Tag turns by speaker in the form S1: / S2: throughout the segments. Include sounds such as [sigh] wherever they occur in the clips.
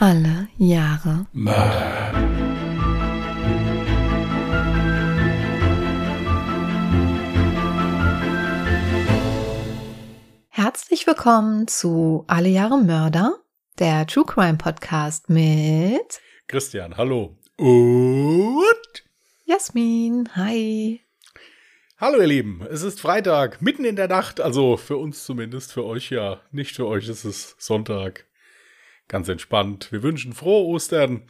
S1: Alle Jahre
S2: Mörder.
S1: Herzlich willkommen zu Alle Jahre Mörder, der True Crime Podcast mit
S2: Christian, hallo. Und
S1: Jasmin. Hi.
S2: hallo ihr Lieben, es ist Freitag, mitten in der Nacht, also für uns zumindest, für euch ja, nicht für euch ist es Sonntag. Ganz entspannt. Wir wünschen frohe Ostern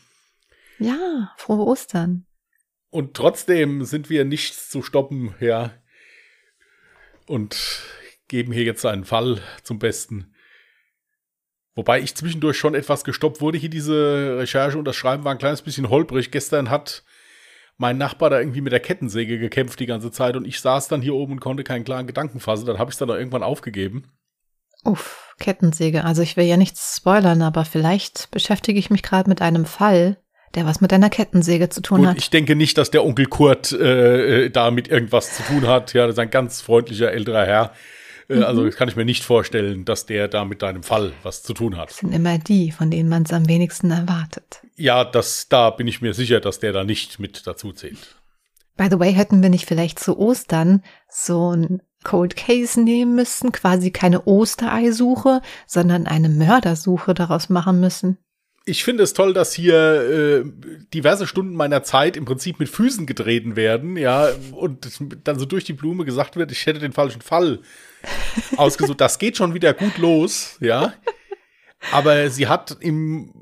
S1: Ja, frohe Ostern.
S2: und trotzdem sind wir nichts zu stoppen, ja. Und geben hier jetzt einen Fall zum Besten. Wobei ich zwischendurch schon etwas gestoppt wurde. Hier diese Recherche und das Schreiben war ein kleines bisschen holprig. Gestern hat mein Nachbar da irgendwie mit der Kettensäge gekämpft die ganze Zeit und ich saß dann hier oben und konnte keinen klaren Gedanken fassen. Dann habe ich es dann auch irgendwann aufgegeben.
S1: Uff, Kettensäge. Also ich will ja nichts spoilern, aber vielleicht beschäftige ich mich gerade mit einem Fall, der was mit einer Kettensäge zu tun
S2: Gut,
S1: hat.
S2: ich denke nicht, dass der Onkel Kurt äh, äh, damit irgendwas zu tun hat. Ja, das ist ein ganz freundlicher älterer Herr. Äh, Also das kann ich mir nicht vorstellen, dass der da mit deinem Fall was zu tun hat.
S1: Das sind immer die, von denen man es am wenigsten erwartet.
S2: Ja, das, da bin ich mir sicher, dass der da nicht mit dazu zählt.
S1: By the way, hätten wir nicht vielleicht zu Ostern so ein Cold Case nehmen müssen, quasi keine Ostereisuche, sondern eine Mördersuche daraus machen müssen.
S2: Ich finde es toll, dass hier äh, diverse Stunden meiner Zeit im Prinzip mit Füßen getreten werden, ja, und dann so durch die Blume gesagt wird, ich hätte den falschen Fall ausgesucht. Das geht schon wieder gut los, ja. Aber sie hat im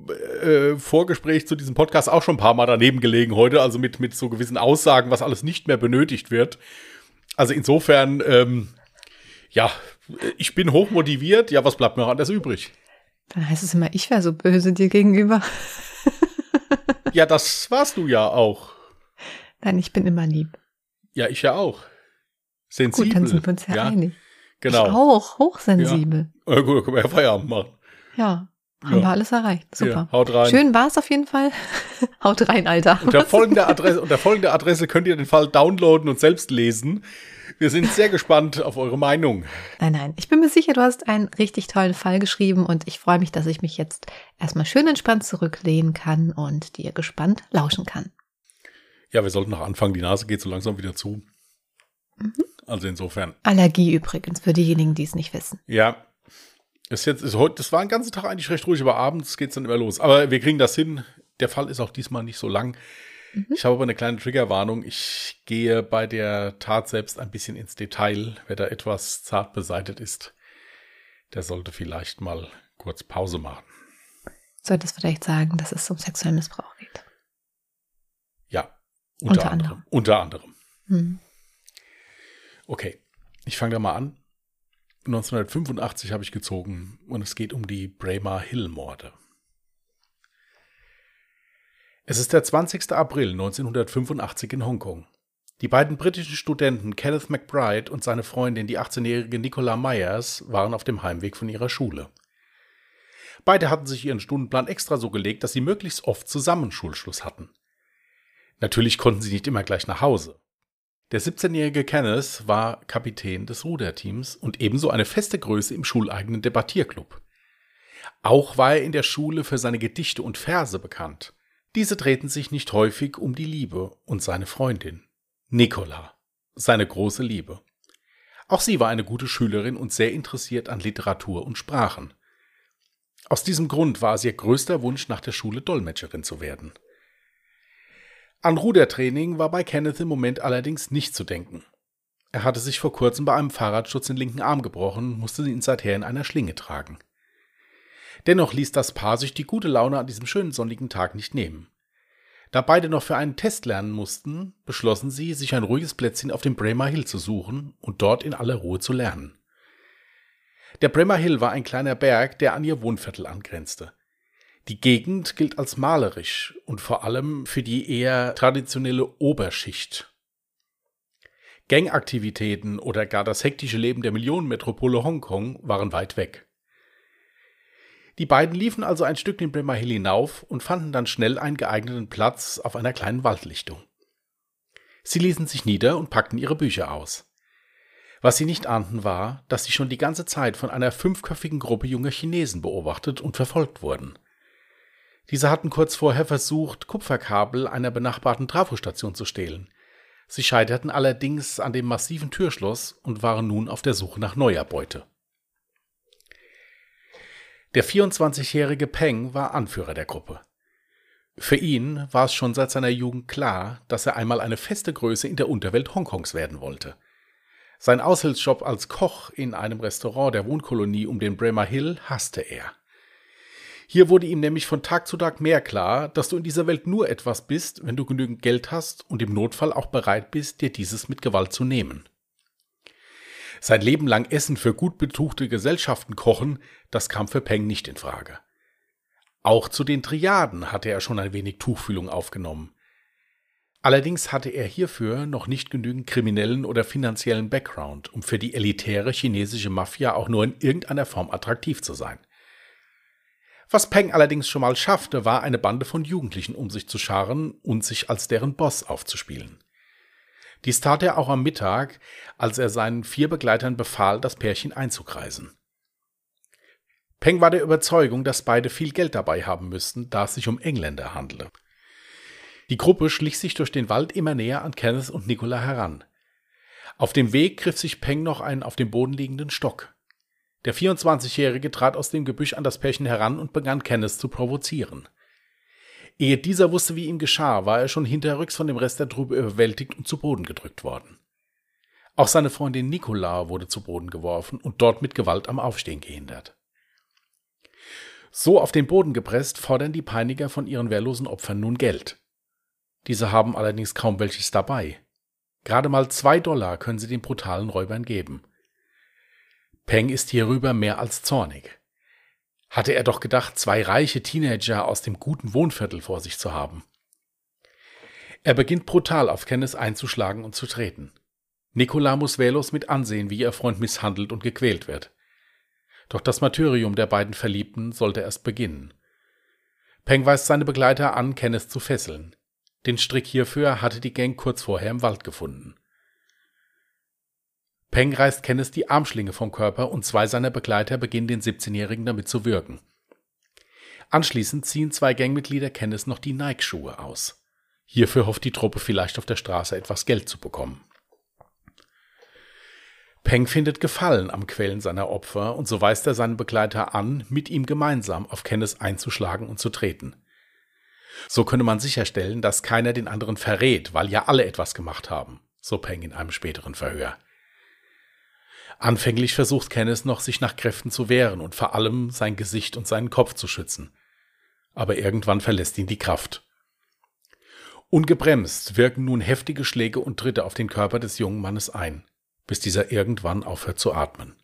S2: äh, Vorgespräch zu diesem Podcast auch schon ein paar Mal daneben gelegen heute, also mit, mit so gewissen Aussagen, was alles nicht mehr benötigt wird. Also insofern, ähm, ja, ich bin hochmotiviert. Ja, was bleibt mir noch anders übrig?
S1: Dann heißt es immer, ich wäre so böse dir gegenüber. [laughs]
S2: Ja, das warst du ja auch.
S1: Nein, ich bin immer lieb.
S2: Ja, ich ja auch. Sensibel.
S1: Gut, dann sind wir uns ja, einig. Ich
S2: Genau.
S1: auch, hochsensibel.
S2: Äh, gut, können wir ja Feierabend machen.
S1: Ja, haben
S2: Ja.
S1: wir alles erreicht. Super.
S2: Hier, haut rein.
S1: Schön war es auf jeden Fall. [laughs] Haut rein, Alter.
S2: Unter folgender, Adresse, unter folgender Adresse könnt ihr den Fall downloaden und selbst lesen. Wir sind sehr gespannt auf eure Meinung.
S1: Nein, nein. Ich bin mir sicher, du hast einen richtig tollen Fall geschrieben und ich freue mich, dass ich mich jetzt erstmal schön entspannt zurücklehnen kann und dir gespannt lauschen kann.
S2: Ja, wir sollten noch anfangen. Die Nase geht so langsam wieder zu.
S1: Mhm.
S2: Also insofern.
S1: Allergie übrigens, für diejenigen, die es nicht wissen.
S2: Ja. Ist jetzt, ist heute, das war den ganzen Tag eigentlich recht ruhig, aber abends geht's dann immer los. Aber wir kriegen das hin. Der Fall ist auch diesmal nicht so lang.
S1: Mhm.
S2: Ich habe aber eine kleine Triggerwarnung. Ich gehe bei der Tat selbst ein bisschen ins Detail. Wer da etwas zart beseitet ist, der sollte vielleicht mal kurz Pause machen.
S1: Solltest vielleicht sagen, dass es um sexuellen Missbrauch geht.
S2: Ja.
S1: Unter
S2: anderem.
S1: anderem.
S2: Unter anderem.
S1: Hm.
S2: Okay. Ich fange da mal an. 1985 habe ich gezogen und es geht um die Braemar Hill Morde. Es ist der 20. April 1985 in Hongkong. Die beiden britischen Studenten Kenneth McBride und seine Freundin, die 18-jährige Nicola Myers, waren auf dem Heimweg von ihrer Schule. Beide hatten sich ihren Stundenplan extra so gelegt, dass sie möglichst oft zusammen Schulschluss hatten. Natürlich konnten sie nicht immer gleich nach Hause. Der 17-jährige Kenneth war Kapitän des Ruderteams und ebenso eine feste Größe im schuleigenen Debattierclub. Auch war er in der Schule für seine Gedichte und Verse bekannt. Diese drehten sich nicht häufig um die Liebe und seine Freundin, Nicola, seine große Liebe. Auch sie war eine gute Schülerin und sehr interessiert an Literatur und Sprachen. Aus diesem Grund war es ihr größter Wunsch, nach der Schule Dolmetscherin zu werden. An Rudertraining war bei Kenneth im Moment allerdings nicht zu denken. Er hatte sich vor kurzem bei einem Fahrradsturz den linken Arm gebrochen, musste ihn seither in einer Schlinge tragen. Dennoch ließ das Paar sich die gute Laune an diesem schönen sonnigen Tag nicht nehmen. Da beide noch für einen Test lernen mussten, beschlossen sie, sich ein ruhiges Plätzchen auf dem Braemar Hill zu suchen und dort in aller Ruhe zu lernen. Der Braemar Hill war ein kleiner Berg, der an ihr Wohnviertel angrenzte. Die Gegend gilt als malerisch und vor allem für die eher traditionelle Oberschicht. Gangaktivitäten oder gar das hektische Leben der Millionenmetropole Hongkong waren weit weg. Die beiden liefen also ein Stück den Bremer Hill hinauf und fanden dann schnell einen geeigneten Platz auf einer kleinen Waldlichtung. Sie ließen sich nieder und packten ihre Bücher aus. Was sie nicht ahnten war, dass sie schon die ganze Zeit von einer fünfköpfigen Gruppe junger Chinesen beobachtet und verfolgt wurden. Diese hatten kurz vorher versucht, Kupferkabel einer benachbarten Trafostation zu stehlen. Sie scheiterten allerdings an dem massiven Türschloss und waren nun auf der Suche nach neuer Beute. Der 24-jährige Peng war Anführer der Gruppe. Für ihn war es schon seit seiner Jugend klar, dass er einmal eine feste Größe in der Unterwelt Hongkongs werden wollte. Sein Aushilfsjob als Koch in einem Restaurant der Wohnkolonie um den Bremer Hill hasste er. Hier wurde ihm nämlich von Tag zu Tag mehr klar, dass du in dieser Welt nur etwas bist, wenn du genügend Geld hast und im Notfall auch bereit bist, dir dieses mit Gewalt zu nehmen. Sein Leben lang Essen für gut betuchte Gesellschaften kochen, das kam für Peng nicht in Frage. Auch zu den Triaden hatte er schon ein wenig Tuchfühlung aufgenommen. Allerdings hatte er hierfür noch nicht genügend kriminellen oder finanziellen Background, um für die elitäre chinesische Mafia auch nur in irgendeiner Form attraktiv zu sein. Was Peng allerdings schon mal schaffte, war eine Bande von Jugendlichen um sich zu scharen und sich als deren Boss aufzuspielen. Dies tat er auch am Mittag, als er seinen vier Begleitern befahl, das Pärchen einzukreisen. Peng war der Überzeugung, dass beide viel Geld dabei haben müssten, da es sich um Engländer handele. Die Gruppe schlich sich durch den Wald immer näher an Kenneth und Nicola heran. Auf dem Weg griff sich Peng noch einen auf dem Boden liegenden Stock. Der 24-Jährige trat aus dem Gebüsch an das Pärchen heran und begann Kenneth zu provozieren. Ehe dieser wusste, wie ihm geschah, war er schon hinterrücks von dem Rest der Truppe überwältigt und zu Boden gedrückt worden. Auch seine Freundin Nicola wurde zu Boden geworfen und dort mit Gewalt am Aufstehen gehindert. So auf den Boden gepresst, fordern die Peiniger von ihren wehrlosen Opfern nun Geld. Diese haben allerdings kaum welches dabei. Gerade mal zwei Dollar können sie den brutalen Räubern geben. Peng ist hierüber mehr als zornig. Hatte er doch gedacht, zwei reiche Teenager aus dem guten Wohnviertel vor sich zu haben. Er beginnt brutal auf Kenneth einzuschlagen und zu treten. Nicola muss wehrlos mit ansehen, wie ihr Freund misshandelt und gequält wird. Doch das Martyrium der beiden Verliebten sollte erst beginnen. Peng weist seine Begleiter an, Kenneth zu fesseln. Den Strick hierfür hatte die Gang kurz vorher im Wald gefunden. Peng reißt Kenneth die Armschlinge vom Körper und zwei seiner Begleiter beginnen den 17-Jährigen damit zu würgen. Anschließend ziehen zwei Gangmitglieder Kenneth noch die Nike-Schuhe aus. Hierfür hofft die Truppe vielleicht auf der Straße etwas Geld zu bekommen. Peng findet Gefallen am Quälen seiner Opfer und so weist er seinen Begleiter an, mit ihm gemeinsam auf Kenneth einzuschlagen und zu treten. So könne man sicherstellen, dass keiner den anderen verrät, weil ja alle etwas gemacht haben, so Peng in einem späteren Verhör. Anfänglich versucht Kenneth noch, sich nach Kräften zu wehren und vor allem sein Gesicht und seinen Kopf zu schützen. Aber irgendwann verlässt ihn die Kraft. Ungebremst wirken nun heftige Schläge und Tritte auf den Körper des jungen Mannes ein, bis dieser irgendwann aufhört zu atmen.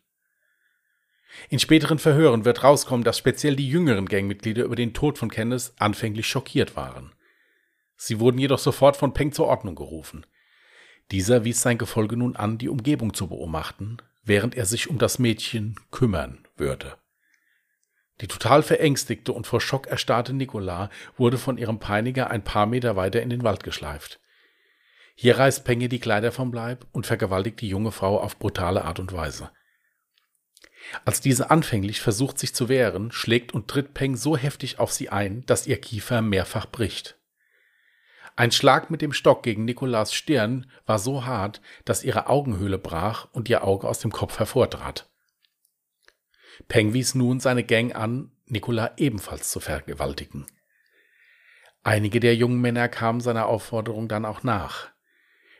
S2: In späteren Verhören wird rauskommen, dass speziell die jüngeren Gangmitglieder über den Tod von Kenneth anfänglich schockiert waren. Sie wurden jedoch sofort von Peng zur Ordnung gerufen. Dieser wies sein Gefolge nun an, die Umgebung zu beobachten, während er sich um das Mädchen kümmern würde. Die total verängstigte und vor Schock erstarrte Nicola wurde von ihrem Peiniger ein paar Meter weiter in den Wald geschleift. Hier reißt Penge die Kleider vom Leib und vergewaltigt die junge Frau auf brutale Art und Weise. Als diese anfänglich versucht sich zu wehren, schlägt und tritt Peng so heftig auf sie ein, dass ihr Kiefer mehrfach bricht. Ein Schlag mit dem Stock gegen Nikolas Stirn war so hart, dass ihre Augenhöhle brach und ihr Auge aus dem Kopf hervortrat. Peng wies nun seine Gang an, Nikola ebenfalls zu vergewaltigen. Einige der jungen Männer kamen seiner Aufforderung dann auch nach.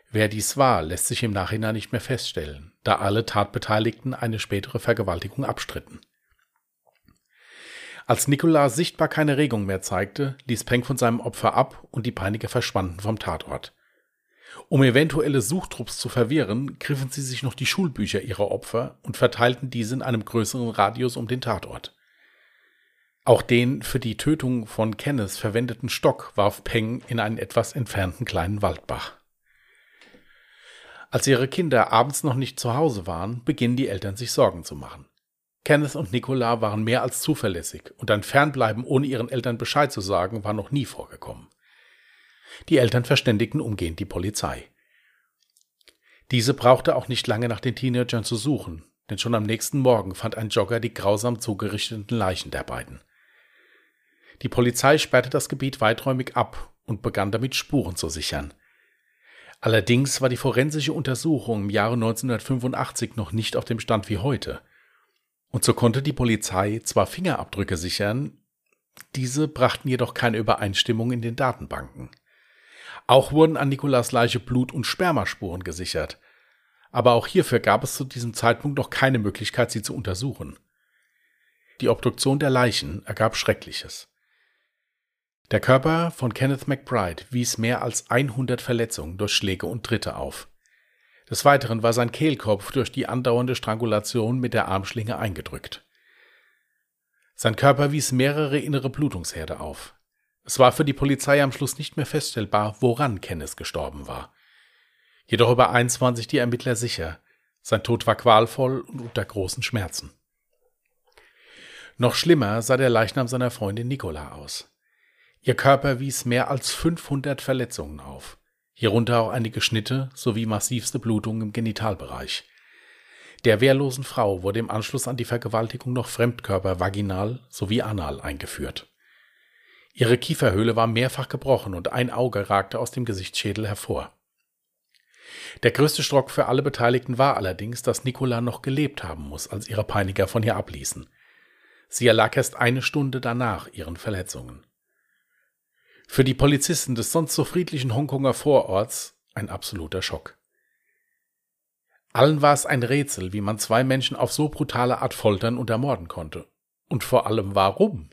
S2: Wer dies war, lässt sich im Nachhinein nicht mehr feststellen, da alle Tatbeteiligten eine spätere Vergewaltigung abstritten. Als Nicolas sichtbar keine Regung mehr zeigte, ließ Peng von seinem Opfer ab und die Peiniger verschwanden vom Tatort. Um eventuelle Suchtrupps zu verwirren, griffen sie sich noch die Schulbücher ihrer Opfer und verteilten diese in einem größeren Radius um den Tatort. Auch den für die Tötung von Kenneth verwendeten Stock warf Peng in einen etwas entfernten kleinen Waldbach. Als ihre Kinder abends noch nicht zu Hause waren, beginnen die Eltern sich Sorgen zu machen. Kenneth und Nicola waren mehr als zuverlässig und ein Fernbleiben ohne ihren Eltern Bescheid zu sagen war noch nie vorgekommen. Die Eltern verständigten umgehend die Polizei. Diese brauchte auch nicht lange nach den Teenagern zu suchen, denn schon am nächsten Morgen fand ein Jogger die grausam zugerichteten Leichen der beiden. Die Polizei sperrte das Gebiet weiträumig ab und begann damit Spuren zu sichern. Allerdings war die forensische Untersuchung im Jahre 1985 noch nicht auf dem Stand wie heute. Und so konnte die Polizei zwar Fingerabdrücke sichern, diese brachten jedoch keine Übereinstimmung in den Datenbanken. Auch wurden an Nikolas Leiche Blut- und Spermaspuren gesichert, aber auch hierfür gab es zu diesem Zeitpunkt noch keine Möglichkeit, sie zu untersuchen. Die Obduktion der Leichen ergab Schreckliches. Der Körper von Kenneth McBride wies mehr als 100 Verletzungen durch Schläge und Tritte auf. Des Weiteren war sein Kehlkopf durch die andauernde Strangulation mit der Armschlinge eingedrückt. Sein Körper wies mehrere innere Blutungsherde auf. Es war für die Polizei am Schluss nicht mehr feststellbar, woran Kenneth gestorben war. Jedoch über eins waren sich die Ermittler sicher. Sein Tod war qualvoll und unter großen Schmerzen. Noch schlimmer sah der Leichnam seiner Freundin Nicola aus. Ihr Körper wies mehr als 500 Verletzungen auf, hierunter auch einige Schnitte sowie massivste Blutungen im Genitalbereich. Der wehrlosen Frau wurde im Anschluss an die Vergewaltigung noch Fremdkörper vaginal sowie anal eingeführt. Ihre Kieferhöhle war mehrfach gebrochen und ein Auge ragte aus dem Gesichtsschädel hervor. Der größte Strock für alle Beteiligten war allerdings, dass Nicola noch gelebt haben muss, als ihre Peiniger von ihr abließen. Sie erlag erst eine Stunde danach ihren Verletzungen. Für die Polizisten des sonst so friedlichen Hongkonger Vororts ein absoluter Schock. Allen war es ein Rätsel, wie man zwei Menschen auf so brutale Art foltern und ermorden konnte. Und vor allem warum?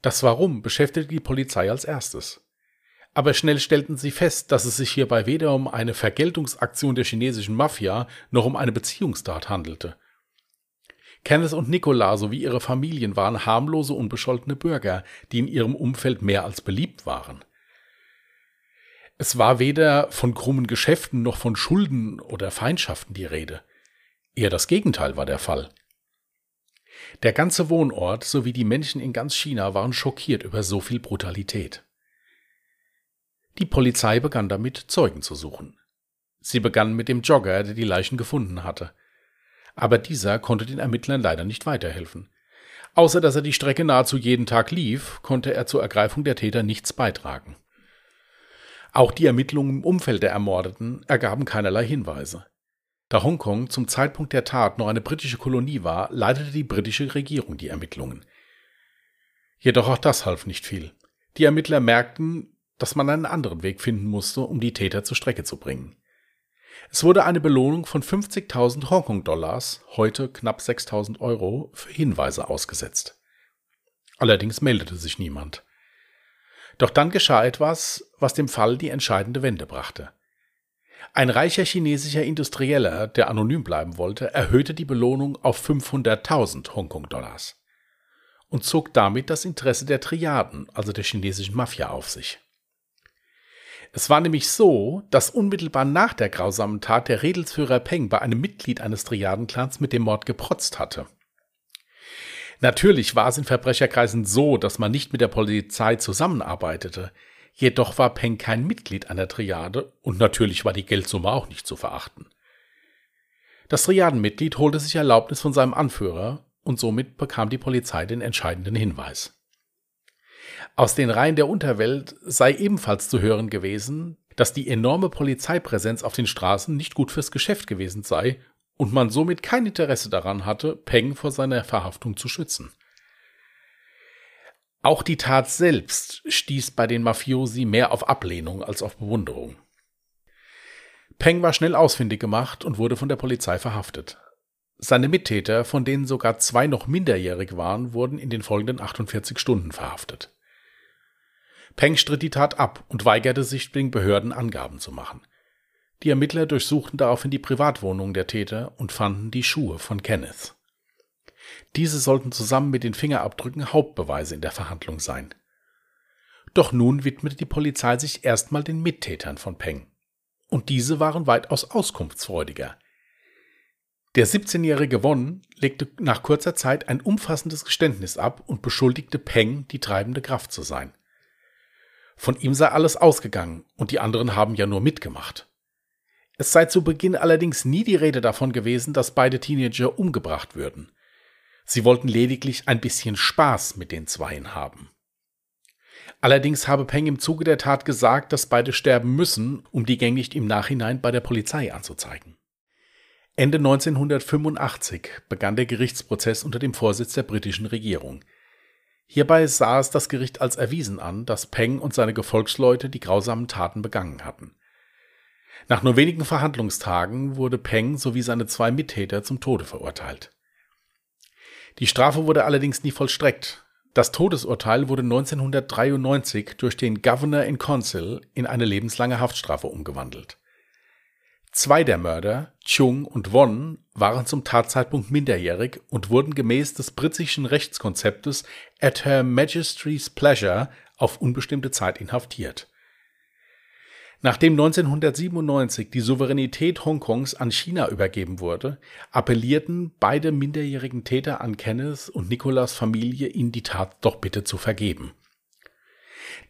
S2: Das Warum beschäftigte die Polizei als erstes. Aber schnell stellten sie fest, dass es sich hierbei weder um eine Vergeltungsaktion der chinesischen Mafia noch um eine Beziehungstat handelte. Kenneth und Nicola sowie ihre Familien waren harmlose, unbescholtene Bürger, die in ihrem Umfeld mehr als beliebt waren. Es war weder von krummen Geschäften noch von Schulden oder Feindschaften die Rede. Eher das Gegenteil war der Fall. Der ganze Wohnort sowie die Menschen in ganz China waren schockiert über so viel Brutalität. Die Polizei begann damit, Zeugen zu suchen. Sie begann mit dem Jogger, der die Leichen gefunden hatte aber dieser konnte den Ermittlern leider nicht weiterhelfen. Außer dass er die Strecke nahezu jeden Tag lief, konnte er zur Ergreifung der Täter nichts beitragen. Auch die Ermittlungen im Umfeld der Ermordeten ergaben keinerlei Hinweise. Da Hongkong zum Zeitpunkt der Tat noch eine britische Kolonie war, leitete die britische Regierung die Ermittlungen. Jedoch auch das half nicht viel. Die Ermittler merkten, dass man einen anderen Weg finden musste, um die Täter zur Strecke zu bringen. Es wurde eine Belohnung von 50.000 Hongkong-Dollars, heute knapp 6.000 Euro, für Hinweise ausgesetzt. Allerdings meldete sich niemand. Doch dann geschah etwas, was dem Fall die entscheidende Wende brachte. Ein reicher chinesischer Industrieller, der anonym bleiben wollte, erhöhte die Belohnung auf 500.000 Hongkong-Dollars und zog damit das Interesse der Triaden, also der chinesischen Mafia, auf sich. Es war nämlich so, dass unmittelbar nach der grausamen Tat der Redelsführer Peng bei einem Mitglied eines Triadenclans mit dem Mord geprotzt hatte. Natürlich war es in Verbrecherkreisen so, dass man nicht mit der Polizei zusammenarbeitete. Jedoch war Peng kein Mitglied einer Triade und natürlich war die Geldsumme auch nicht zu verachten. Das Triadenmitglied holte sich Erlaubnis von seinem Anführer und somit bekam die Polizei den entscheidenden Hinweis. Aus den Reihen der Unterwelt sei ebenfalls zu hören gewesen, dass die enorme Polizeipräsenz auf den Straßen nicht gut fürs Geschäft gewesen sei und man somit kein Interesse daran hatte, Peng vor seiner Verhaftung zu schützen. Auch die Tat selbst stieß bei den Mafiosi mehr auf Ablehnung als auf Bewunderung. Peng war schnell ausfindig gemacht und wurde von der Polizei verhaftet. Seine Mittäter, von denen sogar zwei noch minderjährig waren, wurden in den folgenden 48 Stunden verhaftet. Peng stritt die Tat ab und weigerte sich, den Behörden Angaben zu machen. Die Ermittler durchsuchten daraufhin die Privatwohnung der Täter und fanden die Schuhe von Kenneth. Diese sollten zusammen mit den Fingerabdrücken Hauptbeweise in der Verhandlung sein. Doch nun widmete die Polizei sich erstmal den Mittätern von Peng. Und diese waren weitaus auskunftsfreudiger. Der 17-jährige Won legte nach kurzer Zeit ein umfassendes Geständnis ab und beschuldigte Peng, die treibende Kraft zu sein. Von ihm sei alles ausgegangen und die anderen haben ja nur mitgemacht. Es sei zu Beginn allerdings nie die Rede davon gewesen, dass beide Teenager umgebracht würden. Sie wollten lediglich ein bisschen Spaß mit den Zweien haben. Allerdings habe Peng im Zuge der Tat gesagt, dass beide sterben müssen, um die Gang nicht im Nachhinein bei der Polizei anzuzeigen. Ende 1985 begann der Gerichtsprozess unter dem Vorsitz der britischen Regierung. Hierbei sah es das Gericht als erwiesen an, dass Peng und seine Gefolgsleute die grausamen Taten begangen hatten. Nach nur wenigen Verhandlungstagen wurde Peng sowie seine zwei Mittäter zum Tode verurteilt. Die Strafe wurde allerdings nie vollstreckt. Das Todesurteil wurde 1993 durch den Governor in Council in eine lebenslange Haftstrafe umgewandelt. Zwei der Mörder, Chung und Won, waren zum Tatzeitpunkt minderjährig und wurden gemäß des britischen Rechtskonzeptes at Her Majesty's Pleasure auf unbestimmte Zeit inhaftiert. Nachdem 1997 die Souveränität Hongkongs an China übergeben wurde, appellierten beide minderjährigen Täter an Kenneth und Nicolas Familie, ihnen die Tat doch bitte zu vergeben.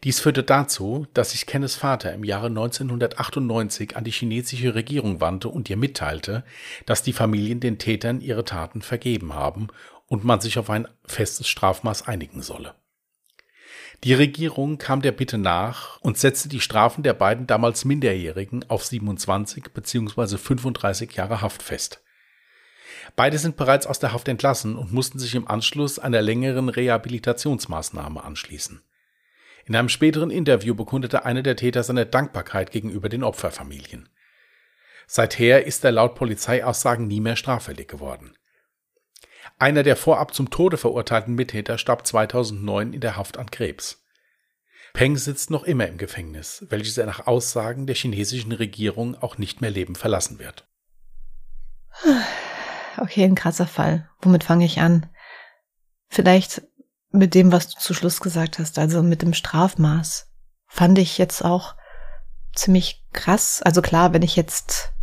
S2: Dies führte dazu, dass sich Kenneths Vater im Jahre 1998 an die chinesische Regierung wandte und ihr mitteilte, dass die Familien den Tätern ihre Taten vergeben haben und man sich auf ein festes Strafmaß einigen solle. Die Regierung kam der Bitte nach und setzte die Strafen der beiden damals Minderjährigen auf 27 bzw. 35 Jahre Haft fest. Beide sind bereits aus der Haft entlassen und mussten sich im Anschluss einer längeren Rehabilitationsmaßnahme anschließen. In einem späteren Interview bekundete einer der Täter seine Dankbarkeit gegenüber den Opferfamilien. Seither ist er laut Polizeiaussagen nie mehr straffällig geworden. Einer der vorab zum Tode verurteilten Mittäter starb 2009 in der Haft an Krebs. Peng sitzt noch immer im Gefängnis, welches er nach Aussagen der chinesischen Regierung auch nicht mehr lebend verlassen wird.
S1: Okay, ein krasser Fall. Womit fange ich an? Vielleicht mit dem, was du zu Schluss gesagt hast, also mit dem Strafmaß, fand ich jetzt auch ziemlich krass. Also klar, wenn ich jetzt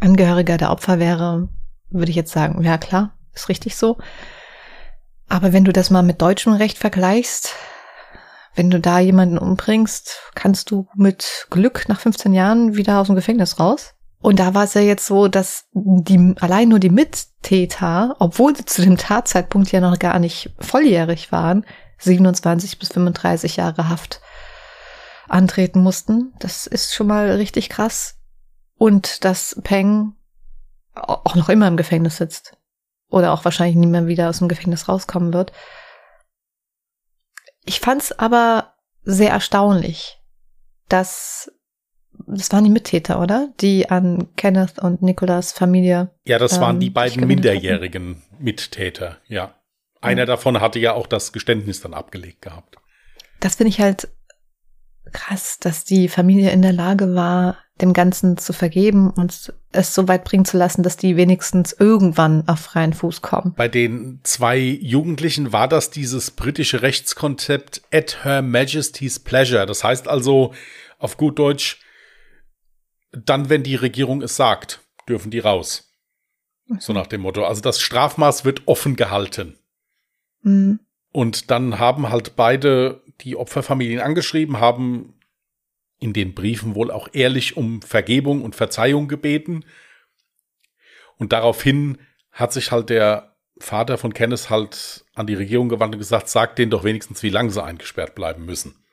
S1: Angehöriger der Opfer wäre, würde ich jetzt sagen, ja klar, ist richtig so. Aber wenn du das mal mit deutschem Recht vergleichst, wenn du da jemanden umbringst, kannst du mit Glück nach 15 Jahren wieder aus dem Gefängnis raus. Und da war es ja jetzt so, dass die, allein nur die Mittäter, obwohl sie zu dem Tatzeitpunkt ja noch gar nicht volljährig waren, 27 bis 35 Jahre Haft antreten mussten. Das ist schon mal richtig krass. Und dass Peng auch noch immer im Gefängnis sitzt oder auch wahrscheinlich nie mehr wieder aus dem Gefängnis rauskommen wird. Ich fand's aber sehr erstaunlich, dass das waren die Mittäter, oder? Die an Kenneth und Nicolas Familie.
S2: Ja, das ähm, waren die beiden minderjährigen hatten. Mittäter, ja. Einer ja. davon hatte ja auch das Geständnis dann abgelegt gehabt.
S1: Das finde ich halt krass, dass die Familie in der Lage war, dem Ganzen zu vergeben und es so weit bringen zu lassen, dass die wenigstens irgendwann auf freien Fuß kommen.
S2: Bei den zwei Jugendlichen war das dieses britische Rechtskonzept at Her Majesty's Pleasure. Das heißt also auf gut Deutsch, dann, wenn die Regierung es sagt, dürfen die raus. So nach dem Motto. Also das Strafmaß wird offen gehalten. Mhm. Und dann haben halt beide die Opferfamilien angeschrieben, haben in den Briefen wohl auch ehrlich um Vergebung und Verzeihung gebeten. Und daraufhin hat sich halt der Vater von Kenneth halt an die Regierung gewandt und gesagt, sagt denen doch wenigstens, wie lange sie eingesperrt bleiben müssen.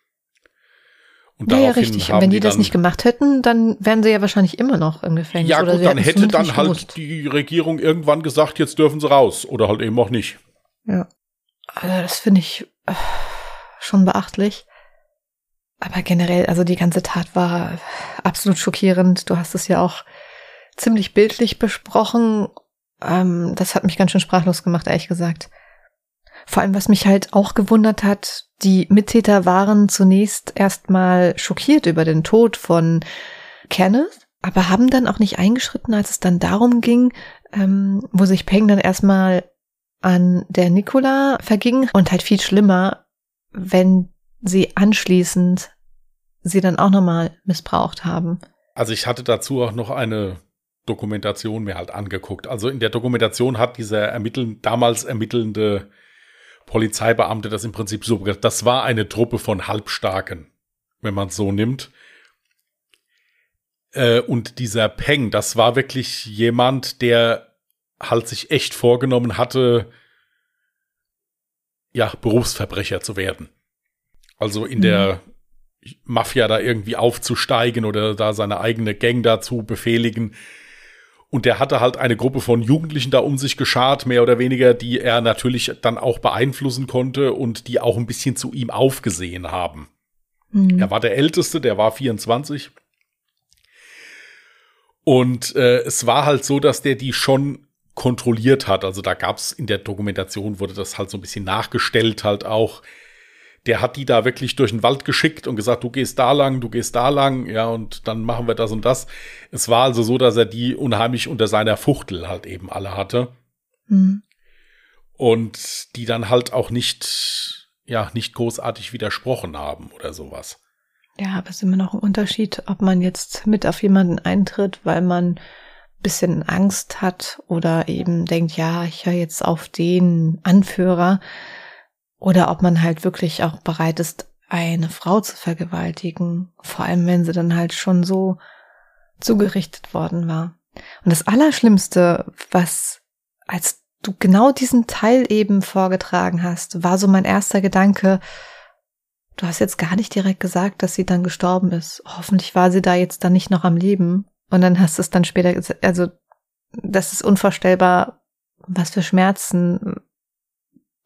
S1: Und naja, richtig. Und wenn die, die das nicht gemacht hätten, dann wären sie ja wahrscheinlich immer noch im Gefängnis.
S2: Ja, gut, dann hätte dann halt gewusst. die Regierung irgendwann gesagt, jetzt dürfen sie raus. Oder halt eben auch nicht.
S1: Ja. Also das finde ich äh, schon beachtlich. Aber generell, also die ganze Tat war absolut schockierend. Du hast es ja auch ziemlich bildlich besprochen. Ähm, das hat mich ganz schön sprachlos gemacht, ehrlich gesagt. Vor allem, was mich halt auch gewundert hat, die Mittäter waren zunächst erstmal schockiert über den Tod von Kenneth, aber haben dann auch nicht eingeschritten, als es dann darum ging, ähm, wo sich Peng dann erstmal an der Nicola verging und halt viel schlimmer, wenn sie anschließend sie dann auch nochmal missbraucht haben.
S2: Also ich hatte dazu auch noch eine Dokumentation mir halt angeguckt. Also in der Dokumentation hat dieser ermitteln, damals ermittelnde Polizeibeamte das im Prinzip so Das war eine Truppe von Halbstarken, wenn man es so nimmt. Äh, und dieser Peng, das war wirklich jemand, der halt sich echt vorgenommen hatte, ja, Berufsverbrecher zu werden. Also in mhm. der Mafia da irgendwie aufzusteigen oder da seine eigene Gang dazu befehligen. Und der hatte halt eine Gruppe von Jugendlichen da um sich geschart, mehr oder weniger, die er natürlich dann auch beeinflussen konnte und die auch ein bisschen zu ihm aufgesehen haben. Mhm. Er war der Älteste, der war 24. Und äh, es war halt so, dass der die schon kontrolliert hat. Also da gab's in der Dokumentation, wurde das halt so ein bisschen nachgestellt halt auch. Der hat die da wirklich durch den Wald geschickt und gesagt, du gehst da lang, du gehst da lang, ja, und dann machen wir das und das. Es war also so, dass er die unheimlich unter seiner Fuchtel halt eben alle hatte. Mhm. Und die dann halt auch nicht, ja, nicht großartig widersprochen haben oder sowas.
S1: Ja, aber es ist immer noch ein Unterschied, ob man jetzt mit auf jemanden eintritt, weil man bisschen Angst hat oder eben denkt, ja, ich höre jetzt auf den Anführer oder ob man halt wirklich auch bereit ist, eine Frau zu vergewaltigen, vor allem wenn sie dann halt schon so zugerichtet worden war. Und das Allerschlimmste, was als du genau diesen Teil eben vorgetragen hast, war so mein erster Gedanke, du hast jetzt gar nicht direkt gesagt, dass sie dann gestorben ist. Hoffentlich war sie da jetzt dann nicht noch am Leben. Und dann hast du es dann später, also das ist unvorstellbar, was für Schmerzen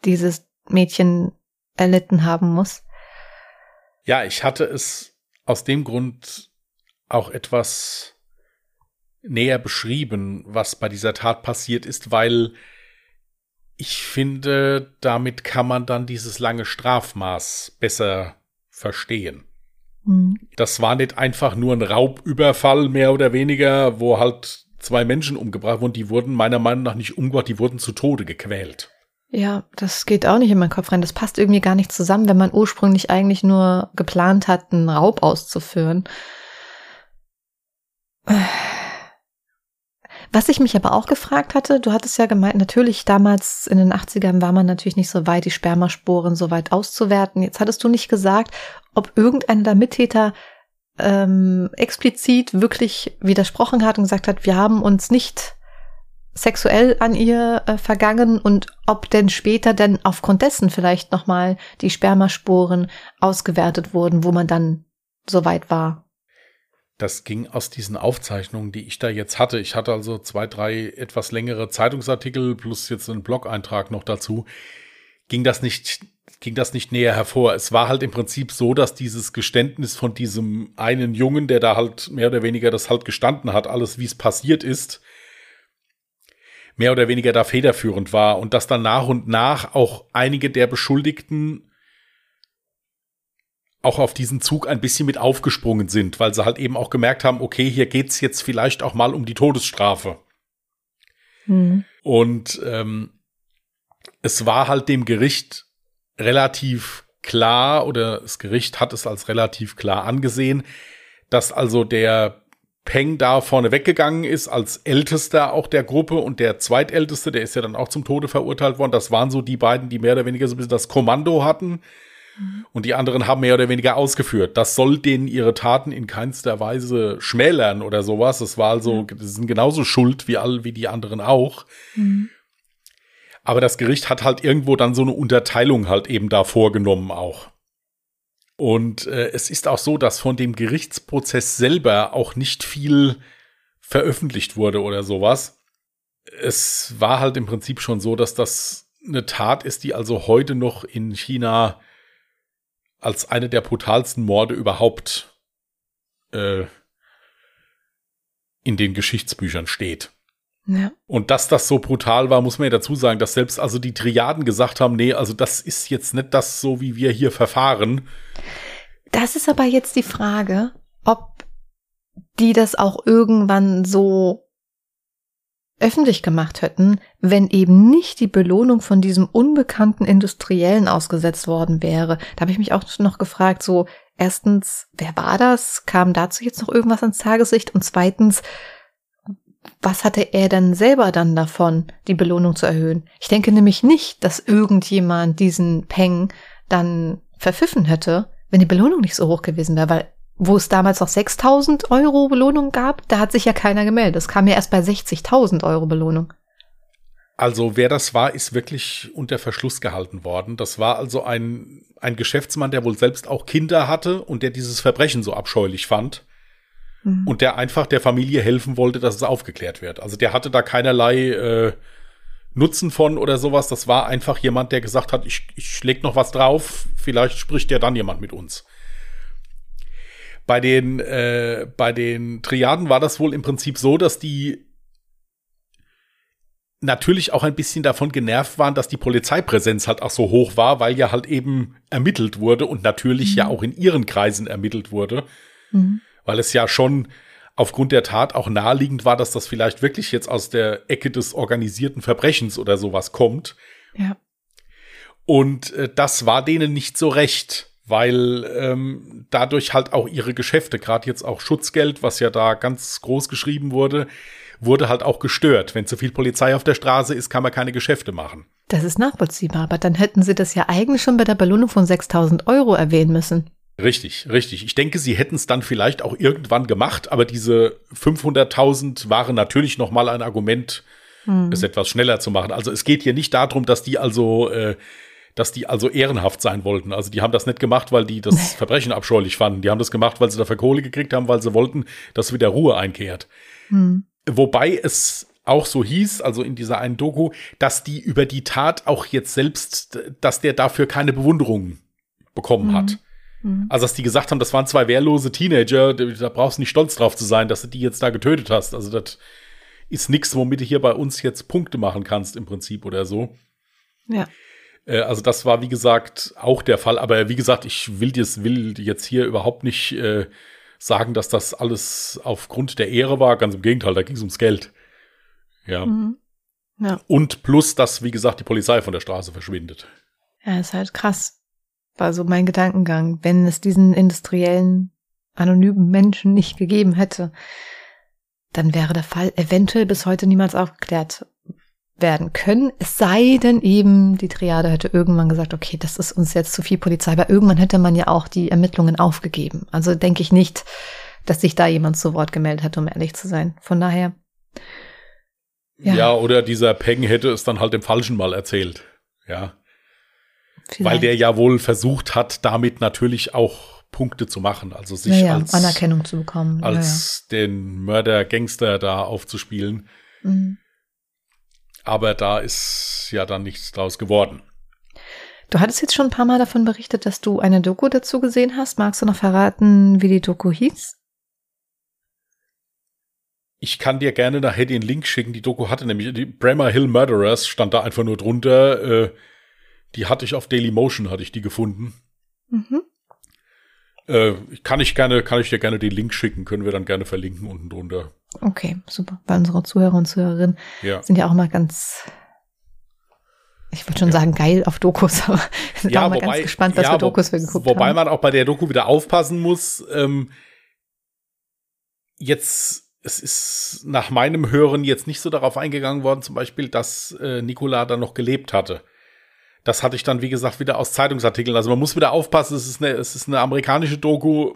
S1: dieses Mädchen erlitten haben muss.
S2: Ja, ich hatte es aus dem Grund auch etwas näher beschrieben, was bei dieser Tat passiert ist, weil ich finde, damit kann man dann dieses lange Strafmaß besser verstehen. Mhm. Das war nicht einfach nur ein Raubüberfall, mehr oder weniger, wo halt zwei Menschen umgebracht wurden. Die wurden meiner Meinung nach nicht umgebracht, die wurden zu Tode gequält.
S1: Ja, das geht auch nicht in meinen Kopf rein. Das passt irgendwie gar nicht zusammen, wenn man ursprünglich eigentlich nur geplant hat, einen Raub auszuführen. Was ich mich aber auch gefragt hatte, du hattest ja gemeint, natürlich damals in den 80ern war man natürlich nicht so weit, die Spermasporen so weit auszuwerten. Jetzt hattest du nicht gesagt, ob irgendeiner der Mittäter ähm, explizit wirklich widersprochen hat und gesagt hat, wir haben uns nicht sexuell an ihr äh, vergangen und ob denn später denn aufgrund dessen vielleicht nochmal die Spermasporen ausgewertet wurden, wo man dann so weit war.
S2: Das ging aus diesen Aufzeichnungen, die ich da jetzt hatte. Ich hatte also zwei, drei etwas längere Zeitungsartikel plus jetzt einen Blog-Eintrag noch dazu. Ging das nicht, ging das nicht näher hervor. Es war halt im Prinzip so, dass dieses Geständnis von diesem einen Jungen, der da halt mehr oder weniger das halt gestanden hat, alles wie es passiert ist, mehr oder weniger da federführend war und dass dann nach und nach auch einige der Beschuldigten auch auf diesen Zug ein bisschen mit aufgesprungen sind, weil sie halt eben auch gemerkt haben, okay, hier geht's jetzt vielleicht auch mal um die Todesstrafe. Mhm. Und ähm, es war halt dem Gericht relativ klar, oder das Gericht hat es als relativ klar angesehen, dass also der Peng da vorne weggegangen ist, als ältester auch der Gruppe und der zweitälteste, der ist ja dann auch zum Tode verurteilt worden. Das waren so die beiden, die mehr oder weniger so ein bisschen das Kommando hatten. Und die anderen haben mehr oder weniger ausgeführt. Das soll denen ihre Taten in keinster Weise schmälern oder sowas. Das war also, die sind genauso schuld wie all, wie die anderen auch. Mhm. Aber das Gericht hat halt irgendwo dann so eine Unterteilung halt eben da vorgenommen auch. Und äh, es ist auch so, dass von dem Gerichtsprozess selber auch nicht viel veröffentlicht wurde oder sowas. Es war halt im Prinzip schon so, dass das eine Tat ist, die also heute noch in China als eine der brutalsten Morde überhaupt äh, in den Geschichtsbüchern steht. Ja. Und dass das so brutal war, muss man ja dazu sagen, dass selbst also die Triaden gesagt haben, nee, also das ist jetzt nicht das so, wie wir hier verfahren.
S1: Das ist aber jetzt die Frage, ob die das auch irgendwann so öffentlich gemacht hätten, wenn eben nicht die Belohnung von diesem unbekannten Industriellen ausgesetzt worden wäre. Da habe ich mich auch noch gefragt, so erstens, wer war das? Kam dazu jetzt noch irgendwas ans Tageslicht? Und zweitens, was hatte er denn selber dann davon, die Belohnung zu erhöhen? Ich denke nämlich nicht, dass irgendjemand diesen Peng dann verpfiffen hätte, wenn die Belohnung nicht so hoch gewesen wäre, weil wo es damals noch 6000 Euro Belohnung gab, da hat sich ja keiner gemeldet. Es kam ja erst bei 60.000 Euro Belohnung.
S2: Also wer das war, ist wirklich unter Verschluss gehalten worden. Das war also ein, ein Geschäftsmann, der wohl selbst auch Kinder hatte und der dieses Verbrechen so abscheulich fand. Mhm. Und der einfach der Familie helfen wollte, dass es aufgeklärt wird. Also der hatte da keinerlei äh, Nutzen von oder sowas. Das war einfach jemand, der gesagt hat, ich, ich leg noch was drauf, vielleicht spricht ja dann jemand mit uns. Bei den, äh, bei den Triaden war das wohl im Prinzip so, dass die natürlich auch ein bisschen davon genervt waren, dass die Polizeipräsenz halt auch so hoch war, weil ja halt eben ermittelt wurde und natürlich mhm. ja auch in ihren Kreisen ermittelt wurde, mhm. Weil es ja schon aufgrund der Tat auch naheliegend war, dass das vielleicht wirklich jetzt aus der Ecke des organisierten Verbrechens oder sowas kommt.
S1: Ja.
S2: Und äh, das war denen nicht so recht, weil ähm, dadurch halt auch ihre Geschäfte, gerade jetzt auch Schutzgeld, was ja da ganz groß geschrieben wurde, wurde halt auch gestört. Wenn zu viel Polizei auf der Straße ist, kann man keine Geschäfte machen.
S1: Das ist nachvollziehbar, aber dann hätten Sie das ja eigentlich schon bei der Belohnung von 6000 Euro erwähnen müssen.
S2: Richtig, richtig. Ich denke, sie hätten es dann vielleicht auch irgendwann gemacht, aber diese 500.000 waren natürlich noch mal ein Argument, hm. es etwas schneller zu machen. Also es geht hier nicht darum, dass die also, äh, dass die also ehrenhaft sein wollten. Also die haben das nicht gemacht, weil die das Verbrechen abscheulich fanden. Die haben das gemacht, weil sie dafür Kohle gekriegt haben, weil sie wollten, dass wieder Ruhe einkehrt. Hm. Wobei es auch so hieß, also in dieser einen Doku, dass die über die Tat auch jetzt selbst, dass der dafür keine Bewunderung bekommen mhm. hat. Mhm. Also, dass die gesagt haben, das waren zwei wehrlose Teenager, da brauchst du nicht stolz drauf zu sein, dass du die jetzt da getötet hast. Also, das ist nichts, womit du hier bei uns jetzt Punkte machen kannst, im Prinzip oder so.
S1: Ja.
S2: Äh, also, das war, wie gesagt, auch der Fall. Aber wie gesagt, ich will, jetzt, will jetzt hier überhaupt nicht äh, sagen, dass das alles aufgrund der Ehre war. Ganz im Gegenteil, da ging es ums Geld. Ja. Mhm. ja. Und plus, dass, wie gesagt, die Polizei von der Straße verschwindet.
S1: Ja, ist halt krass. War so mein Gedankengang. Wenn es diesen industriellen, anonymen Menschen nicht gegeben hätte, dann wäre der Fall eventuell bis heute niemals aufgeklärt werden können. Es sei denn eben, die Triade hätte irgendwann gesagt, okay, das ist uns jetzt zu viel Polizei, aber irgendwann hätte man ja auch die Ermittlungen aufgegeben. Also denke ich nicht, dass sich da jemand zu Wort gemeldet hat, um ehrlich zu sein. Von daher.
S2: Ja, ja oder dieser Peng hätte es dann halt dem Falschen mal erzählt. Ja. Vielleicht. Weil der ja wohl versucht hat, damit natürlich auch Punkte zu machen, also sich ja, als
S1: Anerkennung zu bekommen,
S2: als ja, den Mörder-Gangster da aufzuspielen. Mhm. Aber da ist ja dann nichts draus geworden.
S1: Du hattest jetzt schon ein paar Mal davon berichtet, dass du eine Doku dazu gesehen hast. Magst du noch verraten, wie die Doku hieß?
S2: Ich kann dir gerne nachher den Link schicken. Die Doku hatte nämlich, die Bremer Hill Murderers stand da einfach nur drunter. Äh, die hatte ich auf Dailymotion, hatte ich die gefunden. Mhm. Äh, kann ich gerne, kann ich dir gerne den Link schicken, können wir dann gerne verlinken unten drunter.
S1: Okay, super. Weil unsere Zuhörer und Zuhörerinnen ja. sind ja auch mal ganz, ich würde schon ja. sagen, geil auf Dokus, [laughs] aber sind ja, auch mal wobei, ganz gespannt, was ja, für Dokus wir geguckt
S2: wobei
S1: haben.
S2: Wobei man auch bei der Doku wieder aufpassen muss, ähm, jetzt es ist nach meinem Hören jetzt nicht so darauf eingegangen worden, zum Beispiel, dass äh, Nicola da noch gelebt hatte. Das hatte ich dann, wie gesagt, wieder aus Zeitungsartikeln. Also man muss wieder aufpassen, es ist eine, es ist eine amerikanische Doku.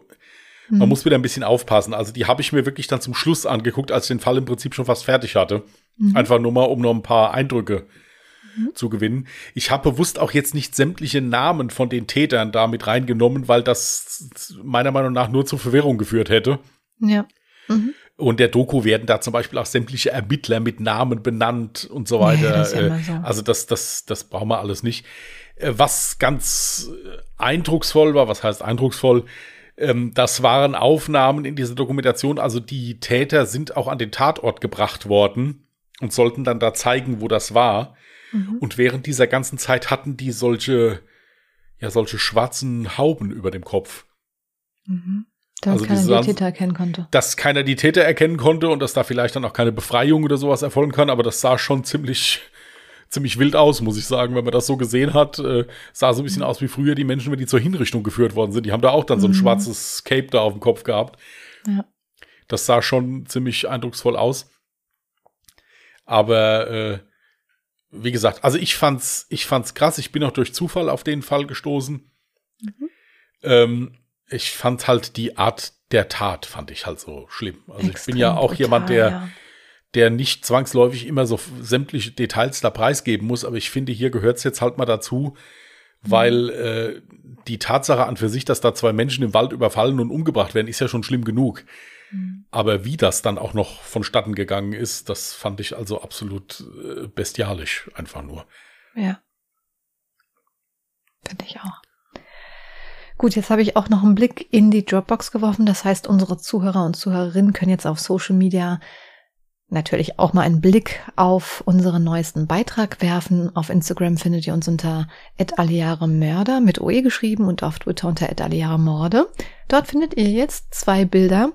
S2: Man mhm. muss wieder ein bisschen aufpassen. Also die habe ich mir wirklich dann zum Schluss angeguckt, als ich den Fall im Prinzip schon fast fertig hatte. Mhm. Einfach nur mal, um noch ein paar Eindrücke mhm. zu gewinnen. Ich habe bewusst auch jetzt nicht sämtliche Namen von den Tätern da mit reingenommen, weil das meiner Meinung nach nur zur Verwirrung geführt hätte.
S1: Ja. Mhm.
S2: Und der Doku werden da zum Beispiel auch sämtliche Ermittler mit Namen benannt und so weiter. Ja, das ja so. Also das, das, das brauchen wir alles nicht. Äh, was ganz eindrucksvoll war, was heißt eindrucksvoll? Ähm, das waren Aufnahmen in dieser Dokumentation. Also die Täter sind auch an den Tatort gebracht worden und sollten dann da zeigen, wo das war. Mhm. Und während dieser ganzen Zeit hatten die solche, ja, solche schwarzen Hauben über dem Kopf.
S1: Mhm. Dass also keiner die Täter erkennen konnte.
S2: Dass keiner die Täter erkennen konnte und dass da vielleicht dann auch keine Befreiung oder sowas erfolgen kann, aber das sah schon ziemlich, ziemlich wild aus, muss ich sagen, wenn man das so gesehen hat. Äh, sah so ein bisschen mhm. aus wie früher die Menschen, wenn die zur Hinrichtung geführt worden sind. Die haben da auch dann so ein mhm. schwarzes Cape da auf dem Kopf gehabt. Ja. Das sah schon ziemlich eindrucksvoll aus. Aber äh, wie gesagt, also ich fand's, ich fand's krass. Ich bin auch durch Zufall auf den Fall gestoßen. Mhm. Ähm, ich fand halt die Art der Tat, fand ich halt so schlimm. Also Extrem ich bin ja auch brutal, jemand, der, ja. der nicht zwangsläufig immer so sämtliche Details da preisgeben muss, aber ich finde, hier gehört es jetzt halt mal dazu, weil äh, die Tatsache an für sich, dass da zwei Menschen im Wald überfallen und umgebracht werden, ist ja schon schlimm genug. Mhm. Aber wie das dann auch noch vonstatten gegangen ist, das fand ich also absolut äh, bestialisch, einfach nur.
S1: Ja. Finde ich auch. Gut, jetzt habe ich auch noch einen Blick in die Dropbox geworfen. Das heißt, unsere Zuhörer und Zuhörerinnen können jetzt auf Social Media natürlich auch mal einen Blick auf unseren neuesten Beitrag werfen. Auf Instagram findet ihr uns unter Mörder mit OE geschrieben und auf Twitter unter Morde. Dort findet ihr jetzt zwei Bilder.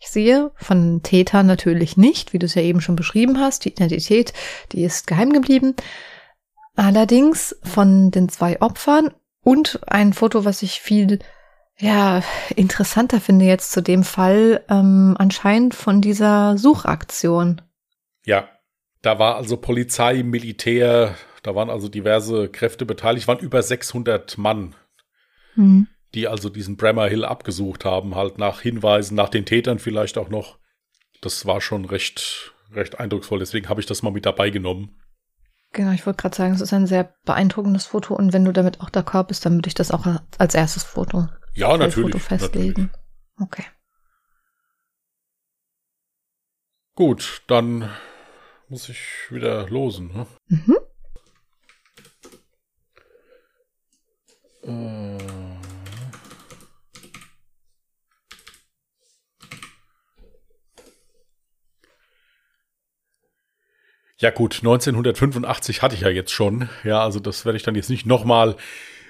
S1: Ich sehe von Täter natürlich nicht, wie du es ja eben schon beschrieben hast. Die Identität, die ist geheim geblieben. Allerdings von den zwei Opfern und ein Foto, was ich viel ja, interessanter finde jetzt zu dem Fall ähm, anscheinend von dieser Suchaktion.
S2: Ja, da war also Polizei, Militär, da waren also diverse Kräfte beteiligt, waren über 600 Mann, mhm. die also diesen Bremer Hill abgesucht haben, halt nach Hinweisen, nach den Tätern vielleicht auch noch. Das war schon recht, recht eindrucksvoll, deswegen habe ich das mal mit dabei genommen.
S1: Genau, ich wollte gerade sagen, es ist ein sehr beeindruckendes Foto und wenn du damit auch d'accord bist, dann würde ich das auch als erstes Foto
S2: ja, natürlich. Foto
S1: festlegen. Natürlich. Okay.
S2: Gut, dann muss ich wieder losen. Ne? Mhm. Äh. Ja gut, 1985 hatte ich ja jetzt schon. Ja, also das werde ich dann jetzt nicht nochmal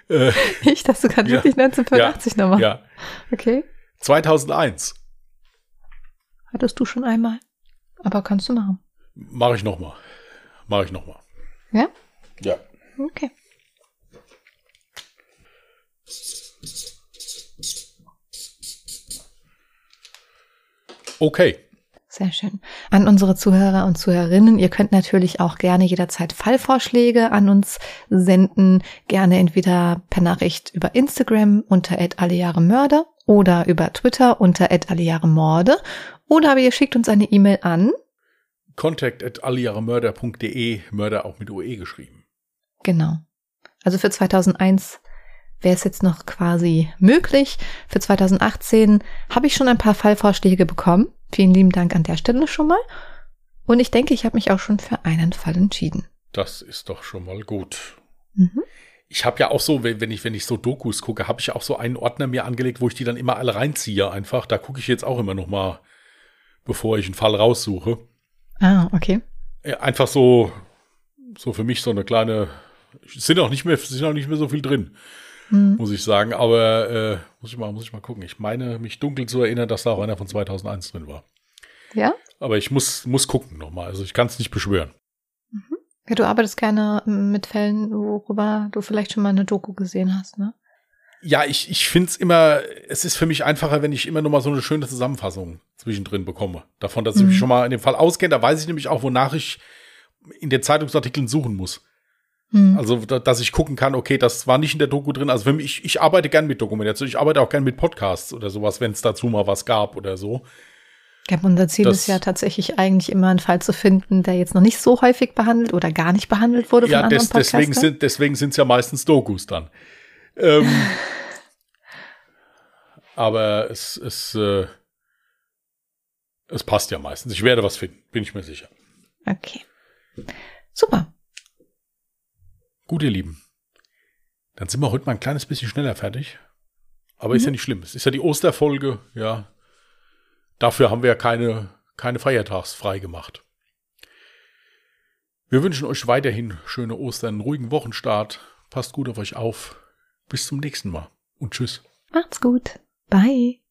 S1: äh, [laughs] ich dachte, du kannst ja, wirklich 1985 ja, nochmal.
S2: Ja.
S1: Okay.
S2: 2001.
S1: Hattest du schon einmal. Aber kannst du machen.
S2: Mache ich nochmal. Mache ich nochmal.
S1: Ja?
S2: Ja.
S1: Okay.
S2: Okay.
S1: Sehr schön. An unsere Zuhörer und Zuhörerinnen, ihr könnt natürlich auch gerne jederzeit Fallvorschläge an uns senden, gerne entweder per Nachricht über Instagram unter @allejahremörder oder über Twitter unter @allejahremorde oder aber ihr schickt uns eine E-Mail an
S2: contact at allejahremörder.de, Mörder auch mit OE geschrieben.
S1: Genau. Also für 2001 wäre es jetzt noch quasi möglich. Für 2018 habe ich schon ein paar Fallvorschläge bekommen. Vielen lieben Dank an der Stelle schon mal. Und ich denke, ich habe mich auch schon für einen Fall entschieden.
S2: Das ist doch schon mal gut. Mhm. Ich habe ja auch so, wenn ich, wenn ich so Dokus gucke, habe ich auch so einen Ordner mir angelegt, wo ich die dann immer alle reinziehe einfach. Da gucke ich jetzt auch immer noch mal, bevor ich einen Fall raussuche.
S1: Ah, okay.
S2: Einfach so, so für mich so eine kleine, sind auch nicht mehr, sind auch nicht mehr so viel drin, mhm. muss ich sagen. Aber äh, muss ich mal, muss ich mal gucken. Ich meine, mich dunkel zu erinnern, dass da auch einer von 2001 drin war.
S1: Ja?
S2: Aber ich muss, muss gucken nochmal. Also ich kann es nicht beschwören.
S1: Mhm. Ja, du arbeitest gerne mit Fällen, worüber du vielleicht schon mal eine Doku gesehen hast, ne?
S2: Ja, ich, ich finde es immer, es ist für mich einfacher, wenn ich immer nur mal so eine schöne Zusammenfassung zwischendrin bekomme. Davon, dass mhm. ich mich schon mal in dem Fall auskenne, da weiß ich nämlich auch, wonach ich in den Zeitungsartikeln suchen muss. Hm. Also, dass ich gucken kann, okay, das war nicht in der Doku drin. Also, für mich, ich, ich arbeite gern mit Dokumentation. Ich arbeite auch gern mit Podcasts oder sowas, wenn es dazu mal was gab oder so.
S1: Ja, unser Ziel das, ist ja tatsächlich eigentlich immer einen Fall zu finden, der jetzt noch nicht so häufig behandelt oder gar nicht behandelt wurde von ja, anderen des,
S2: deswegen sind deswegen sind es ja meistens Dokus dann. Ähm, [laughs] aber es, es, äh, es passt ja meistens. Ich werde was finden, bin ich mir sicher.
S1: Okay. Super.
S2: Gut, ihr Lieben. Dann sind wir heute mal ein kleines bisschen schneller fertig. Aber mhm. ist ja nicht schlimm. Es ist ja die Osterfolge, ja. Dafür haben wir ja keine, keine Feiertagsfrei gemacht. Wir wünschen euch weiterhin schöne Ostern, einen ruhigen Wochenstart. Passt gut auf euch auf. Bis zum nächsten Mal und tschüss.
S1: Macht's gut. Bye.